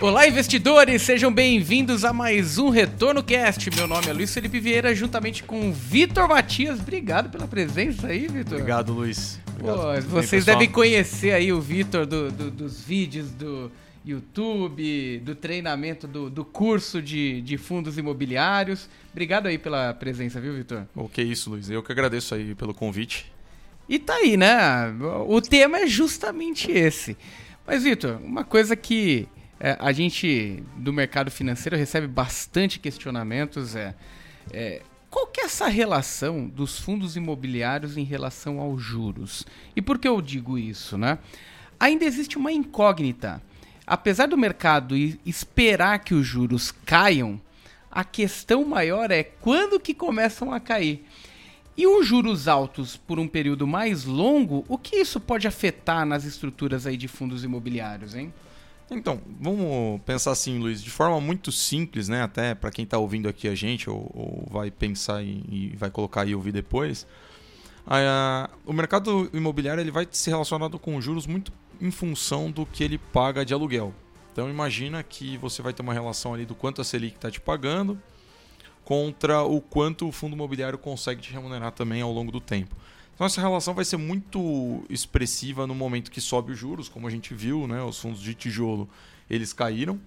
Olá, investidores! Sejam bem-vindos a mais um Retorno Cast. Meu nome é Luiz Felipe Vieira, juntamente com o Vitor Matias. Obrigado pela presença aí, Vitor. Obrigado, Luiz. Obrigado. Pô, vocês devem conhecer aí o Vitor do, do, dos vídeos do YouTube, do treinamento do, do curso de, de fundos imobiliários. Obrigado aí pela presença, viu, Vitor? O que é isso, Luiz. Eu que agradeço aí pelo convite. E tá aí, né? O tema é justamente esse. Mas, Vitor, uma coisa que é, a gente do mercado financeiro recebe bastante questionamentos é, é qual que é essa relação dos fundos imobiliários em relação aos juros? E por que eu digo isso, né? Ainda existe uma incógnita. Apesar do mercado esperar que os juros caiam, a questão maior é quando que começam a cair. E os juros altos por um período mais longo, o que isso pode afetar nas estruturas aí de fundos imobiliários, hein? Então, vamos pensar assim, Luiz, de forma muito simples, né? Até para quem está ouvindo aqui a gente ou, ou vai pensar e, e, vai colocar e ouvir depois. A, o mercado imobiliário ele vai ser relacionado com juros muito em função do que ele paga de aluguel. Então imagina que você vai ter uma relação ali do quanto a Selic está te pagando contra o quanto o fundo imobiliário consegue te remunerar também ao longo do tempo. Então essa relação vai ser muito expressiva no momento que sobe os juros, como a gente viu, né? Os fundos de tijolo eles caíram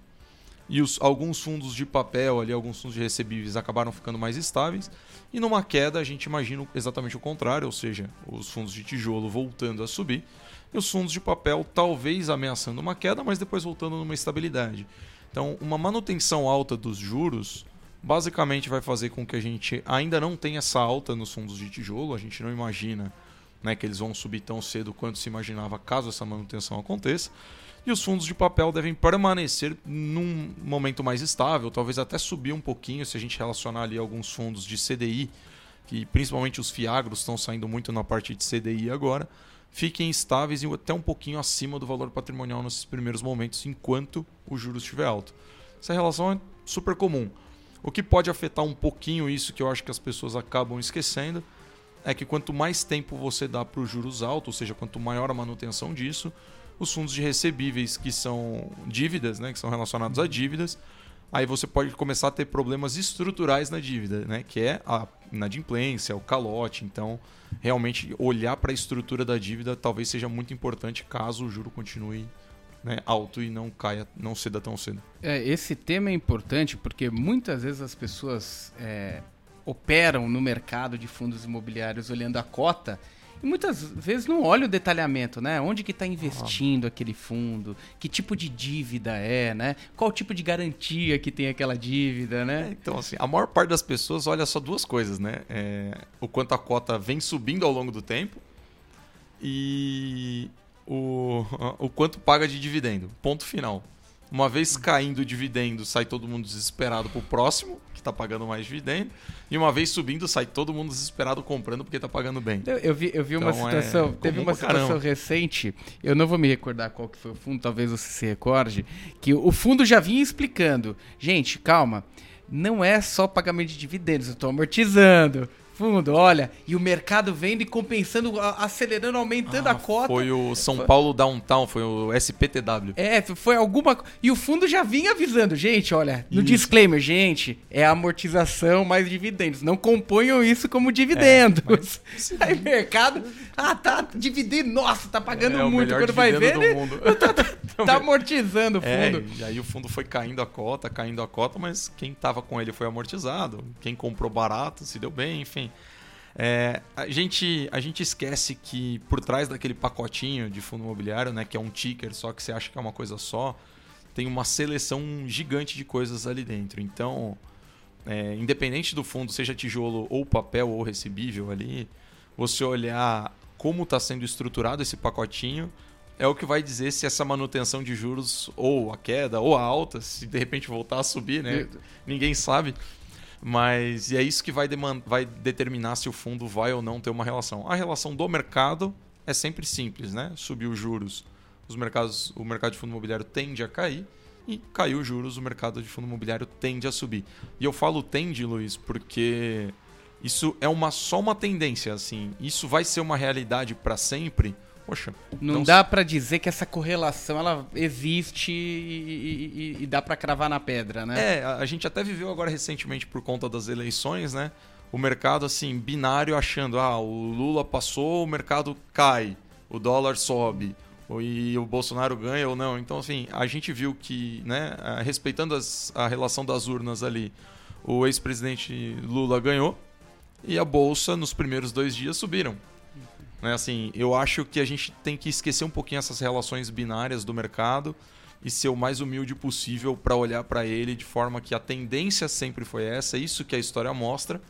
e os, alguns fundos de papel ali, alguns fundos de recebíveis acabaram ficando mais estáveis. E numa queda a gente imagina exatamente o contrário, ou seja, os fundos de tijolo voltando a subir e os fundos de papel talvez ameaçando uma queda, mas depois voltando numa estabilidade. Então, uma manutenção alta dos juros basicamente vai fazer com que a gente ainda não tenha essa alta nos fundos de tijolo, a gente não imagina né, que eles vão subir tão cedo quanto se imaginava caso essa manutenção aconteça. E os fundos de papel devem permanecer num momento mais estável, talvez até subir um pouquinho se a gente relacionar ali alguns fundos de CDI, que principalmente os fiagros estão saindo muito na parte de CDI agora, fiquem estáveis e até um pouquinho acima do valor patrimonial nesses primeiros momentos, enquanto o juros estiver alto. Essa relação é super comum. O que pode afetar um pouquinho isso, que eu acho que as pessoas acabam esquecendo, é que quanto mais tempo você dá para os juros altos, ou seja, quanto maior a manutenção disso, os fundos de recebíveis, que são dívidas, né, que são relacionados a dívidas, aí você pode começar a ter problemas estruturais na dívida, né, que é a inadimplência, o calote. Então, realmente olhar para a estrutura da dívida talvez seja muito importante caso o juro continue né, alto e não caia, não ceda tão cedo. É, esse tema é importante porque muitas vezes as pessoas é, operam no mercado de fundos imobiliários olhando a cota e muitas vezes não olha o detalhamento, né? Onde que está investindo ah. aquele fundo, que tipo de dívida é, né? Qual tipo de garantia que tem aquela dívida, né? É, então, assim, a maior parte das pessoas olha só duas coisas, né? É, o quanto a cota vem subindo ao longo do tempo e o, o quanto paga de dividendo. Ponto final. Uma vez caindo o dividendo, sai todo mundo desesperado pro próximo, que está pagando mais dividendo. E uma vez subindo, sai todo mundo desesperado comprando porque está pagando bem. Eu, eu, vi, eu vi então, uma situação, é teve uma situação caramba. recente, eu não vou me recordar qual que foi o fundo, talvez você se recorde, que o fundo já vinha explicando. Gente, calma, não é só pagamento de dividendos, eu estou amortizando fundo, olha, e o mercado vendo e compensando, acelerando, aumentando ah, a cota. Foi o São Paulo Downtown, foi o SPTW. É, foi alguma. E o fundo já vinha avisando, gente, olha, no isso. disclaimer, gente, é amortização mais dividendos. Não componham isso como dividendos. É, mas... Aí mercado, ah, tá, dividendo, nossa, tá pagando é, muito. Quando vai ver, ele tá, tá, tá, amortizando o é, fundo. É, e aí o fundo foi caindo a cota, caindo a cota, mas quem tava com ele foi amortizado. Quem comprou barato se deu bem, enfim. É, a, gente, a gente esquece que por trás daquele pacotinho de fundo imobiliário, né, que é um ticker só que você acha que é uma coisa só, tem uma seleção gigante de coisas ali dentro. Então, é, independente do fundo, seja tijolo ou papel ou recebível ali, você olhar como está sendo estruturado esse pacotinho é o que vai dizer se essa manutenção de juros ou a queda ou a alta, se de repente voltar a subir, né? Ninguém sabe. Mas e é isso que vai, vai determinar se o fundo vai ou não ter uma relação. A relação do mercado é sempre simples, né? Subiu os juros, os mercados, o mercado de fundo imobiliário tende a cair e caiu os juros, o mercado de fundo imobiliário tende a subir. E eu falo tende, Luiz, porque isso é uma só uma tendência, assim. Isso vai ser uma realidade para sempre poxa. Não, dá para dizer que essa correlação ela existe e, e, e dá para cravar na pedra, né? É, a gente até viveu agora recentemente por conta das eleições, né? O mercado assim binário achando, ah, o Lula passou, o mercado cai, o dólar sobe, e o Bolsonaro ganha ou não. Então, assim, a gente viu que, né, respeitando as, a relação das urnas ali, o ex-presidente Lula ganhou e a bolsa nos primeiros dois dias subiram. Né, assim, eu acho que a gente tem que esquecer um pouquinho essas relações binárias do mercado e ser o mais humilde possível para olhar para ele de forma que a tendência sempre foi essa, isso que a história mostra,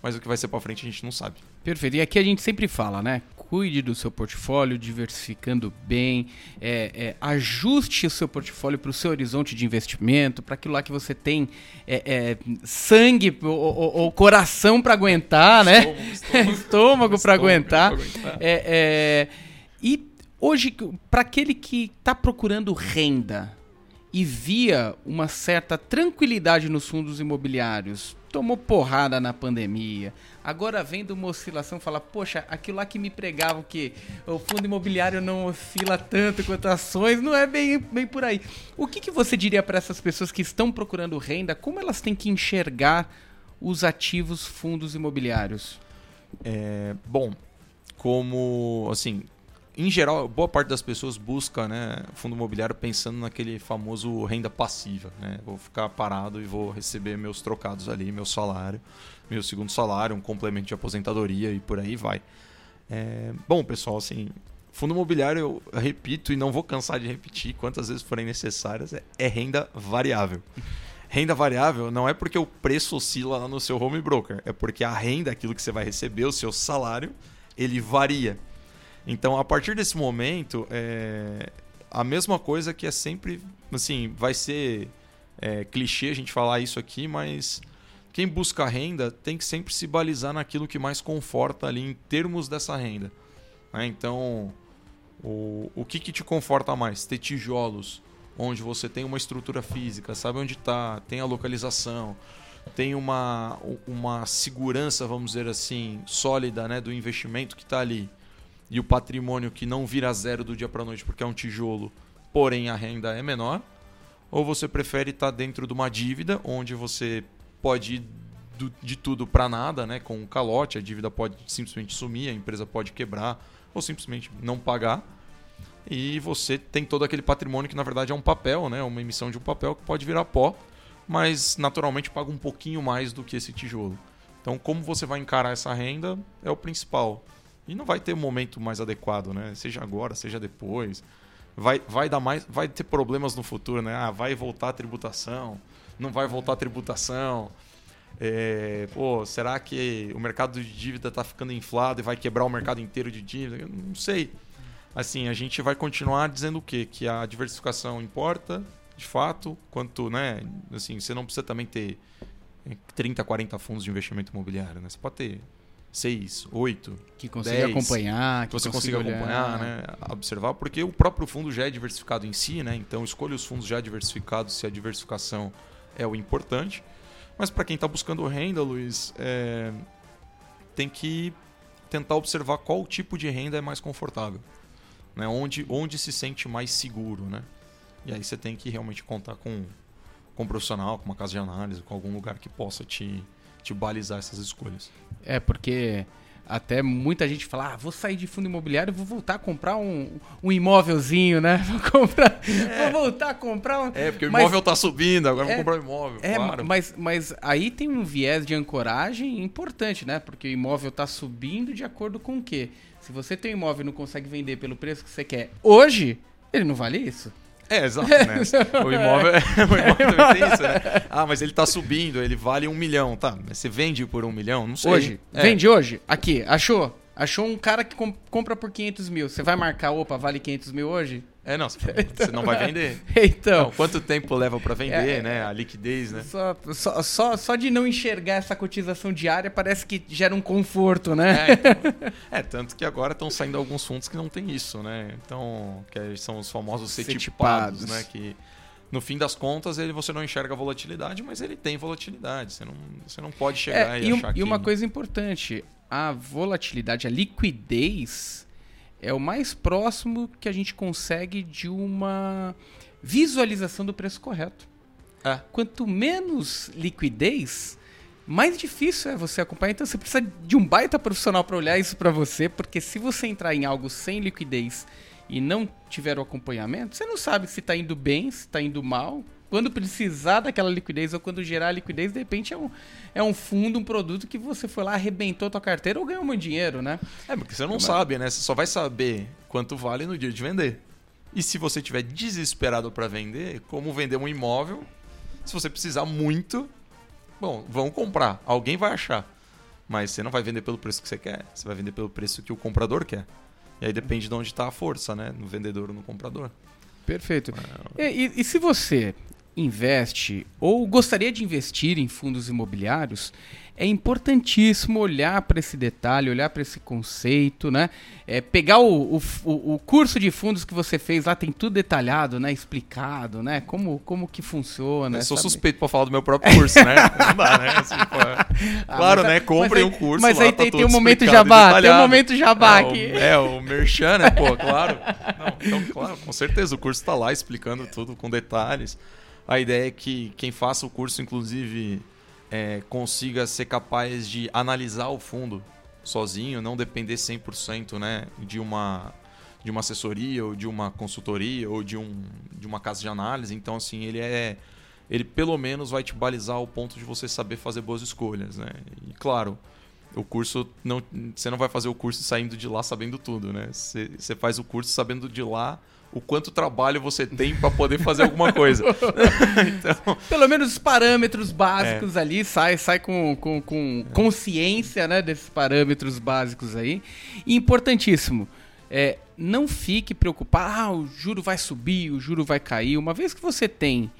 mas o que vai ser para frente a gente não sabe. Perfeito. E aqui a gente sempre fala, né? Cuide do seu portfólio, diversificando bem, é, é, ajuste o seu portfólio para o seu horizonte de investimento, para aquilo lá que você tem é, é sangue ou, ou, ou coração para aguentar, né? Estômago, estômago para aguentar. aguentar. É, é, e hoje, para aquele que está procurando renda e via uma certa tranquilidade nos fundos imobiliários, tomou porrada na pandemia. Agora vendo uma oscilação, fala, poxa, aquilo lá que me pregavam que o fundo imobiliário não oscila tanto quanto ações, não é bem, bem por aí. O que, que você diria para essas pessoas que estão procurando renda? Como elas têm que enxergar os ativos fundos imobiliários? É, bom, como assim, em geral, boa parte das pessoas busca né, fundo imobiliário pensando naquele famoso renda passiva. Né? Vou ficar parado e vou receber meus trocados ali, meu salário, meu segundo salário, um complemento de aposentadoria e por aí vai. É, bom, pessoal, assim, fundo imobiliário, eu repito e não vou cansar de repetir quantas vezes forem necessárias, é, é renda variável. Renda variável não é porque o preço oscila lá no seu home broker, é porque a renda, aquilo que você vai receber, o seu salário, ele varia. Então, a partir desse momento, é, a mesma coisa que é sempre, assim, vai ser é, clichê a gente falar isso aqui, mas quem busca renda tem que sempre se balizar naquilo que mais conforta ali em termos dessa renda. Né? Então, o, o que, que te conforta mais? Ter tijolos, onde você tem uma estrutura física, sabe onde está, tem a localização, tem uma, uma segurança, vamos dizer assim, sólida né, do investimento que está ali e o patrimônio que não vira zero do dia para noite porque é um tijolo, porém a renda é menor, ou você prefere estar tá dentro de uma dívida onde você pode ir do, de tudo para nada, né, com um calote, a dívida pode simplesmente sumir, a empresa pode quebrar ou simplesmente não pagar. E você tem todo aquele patrimônio que na verdade é um papel, né, uma emissão de um papel que pode virar pó, mas naturalmente paga um pouquinho mais do que esse tijolo. Então, como você vai encarar essa renda é o principal. E não vai ter um momento mais adequado, né? Seja agora, seja depois. Vai, vai dar mais, vai ter problemas no futuro, né? Ah, vai voltar a tributação, não vai voltar a tributação. É, pô, será que o mercado de dívida está ficando inflado e vai quebrar o mercado inteiro de dívida? Eu não sei. Assim, a gente vai continuar dizendo o quê? Que a diversificação importa, de fato, quanto, né? Assim, você não precisa também ter 30, 40 fundos de investimento imobiliário, né? Você pode ter seis, oito, que consiga acompanhar, que, você consiga, consiga acompanhar, né, observar, porque o próprio fundo já é diversificado em si, né? Então escolha os fundos já diversificados se a diversificação é o importante. Mas para quem está buscando renda, Luiz, é... tem que tentar observar qual tipo de renda é mais confortável, né? Onde, onde se sente mais seguro, né? E aí você tem que realmente contar com, com um profissional, com uma casa de análise, com algum lugar que possa te te balizar essas escolhas. É, porque até muita gente fala, ah, vou sair de fundo imobiliário, vou voltar a comprar um, um imóvelzinho, né? Vou comprar, é. vou voltar a comprar um... É, porque o imóvel está subindo, agora é, vou comprar um imóvel, é, claro. Mas, mas aí tem um viés de ancoragem importante, né? Porque o imóvel está subindo de acordo com o quê? Se você tem um imóvel e não consegue vender pelo preço que você quer hoje, ele não vale isso. É, exato, né? o imóvel, o imóvel também tem isso, né? Ah, mas ele tá subindo, ele vale um milhão. Tá, mas você vende por um milhão? Não sei. Hoje. É. Vende hoje? Aqui, achou? Achou um cara que compra por 500 mil. Você vai marcar, opa, vale 500 mil hoje? É, não, você, então, não vai vender. então. Não, quanto tempo leva para vender, é, né? A liquidez, né? Só, só, só, só, de não enxergar essa cotização diária parece que gera um conforto, né? É, então, é tanto que agora estão saindo alguns fundos que não tem isso, né? Então, que são os famosos cetipados, né? Que no fim das contas ele você não enxerga volatilidade, mas ele tem volatilidade. Você não, você não pode chegar é, e, e achar um, que... E uma coisa importante, a volatilidade, a liquidez é o mais próximo que a gente consegue de uma visualização do preço correto. É. Quanto menos liquidez, mais difícil é você acompanhar. Então você precisa de um baita profissional para olhar isso para você, porque se você entrar em algo sem liquidez e não tiver o acompanhamento, você não sabe se está indo bem, se está indo mal. Quando precisar daquela liquidez ou quando gerar liquidez, de repente é um, é um fundo, um produto que você foi lá, arrebentou tua carteira ou ganhou muito dinheiro, né? É, porque você não sabe, né? Você só vai saber quanto vale no dia de vender. E se você tiver desesperado para vender, como vender um imóvel, se você precisar muito, bom, vão comprar, alguém vai achar. Mas você não vai vender pelo preço que você quer, você vai vender pelo preço que o comprador quer. E aí depende de onde está a força, né? No vendedor ou no comprador. Perfeito. E, e, e se você investe ou gostaria de investir em fundos imobiliários, é importantíssimo olhar para esse detalhe, olhar para esse conceito, né? É, pegar o, o, o, curso de fundos que você fez lá, tem tudo detalhado, né? Explicado, né? Como, como que funciona. Eu sou sabe? suspeito para falar do meu próprio curso, né? Não dá, né? Assim, ah, claro, né? Comprem um curso Mas aí tem, tem um momento jabá, tem um momento jabá é, aqui. O, é, o merchan, né? Pô, claro. Não, então, claro, com certeza, o curso está lá explicando tudo com detalhes. A ideia é que quem faça o curso, inclusive é, consiga ser capaz de analisar o fundo sozinho, não depender 100% né, de, uma, de uma assessoria ou de uma consultoria ou de, um, de uma casa de análise. Então, assim, ele é. Ele pelo menos vai te balizar ao ponto de você saber fazer boas escolhas, né? E claro, o curso não, você não vai fazer o curso saindo de lá sabendo tudo, né? Você, você faz o curso sabendo de lá o quanto trabalho você tem para poder fazer alguma coisa. então... Pelo menos os parâmetros básicos é. ali, sai, sai com, com, com consciência né, desses parâmetros básicos aí. E importantíssimo, é, não fique preocupado, ah, o juro vai subir, o juro vai cair. Uma vez que você tem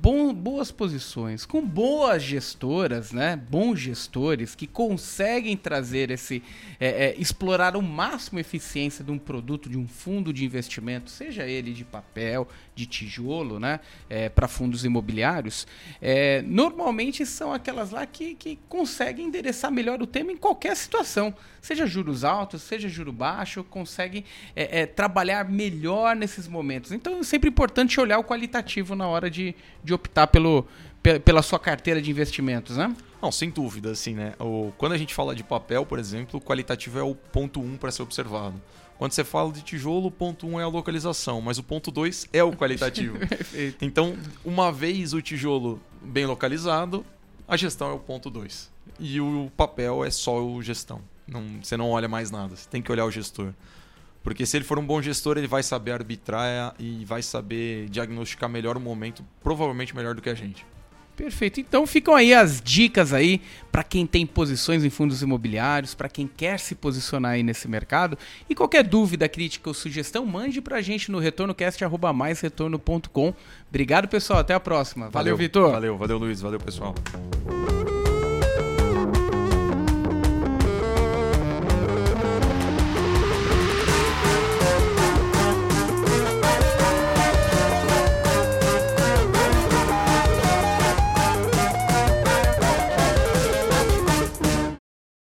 bom, boas posições, com boas gestoras, né? bons gestores que conseguem trazer esse. É, é, explorar o máximo eficiência de um produto, de um fundo de investimento, seja ele de papel, de tijolo, né? É, para fundos imobiliários, é, normalmente são aquelas lá que, que conseguem endereçar melhor o tema em qualquer situação. Seja juros altos, seja juro baixo, conseguem é, é, trabalhar melhor nesses momentos. Então é sempre importante olhar o qualitativo na hora de, de optar pelo, pela sua carteira de investimentos, né? Não, sem dúvida, assim, né? O, quando a gente fala de papel, por exemplo, o qualitativo é o ponto 1 um para ser observado. Quando você fala de tijolo, o ponto 1 um é a localização, mas o ponto 2 é o qualitativo. então, uma vez o tijolo bem localizado, a gestão é o ponto 2. E o papel é só o gestão. Não, você não olha mais nada, você tem que olhar o gestor. Porque se ele for um bom gestor, ele vai saber arbitrar e vai saber diagnosticar melhor o momento, provavelmente melhor do que a gente. Perfeito. Então ficam aí as dicas aí para quem tem posições em fundos imobiliários, para quem quer se posicionar aí nesse mercado. E qualquer dúvida, crítica ou sugestão, mande para a gente no retornocast@maisretorno.com. Obrigado, pessoal. Até a próxima. Valeu, valeu Vitor. Valeu, valeu, Luiz. Valeu, pessoal.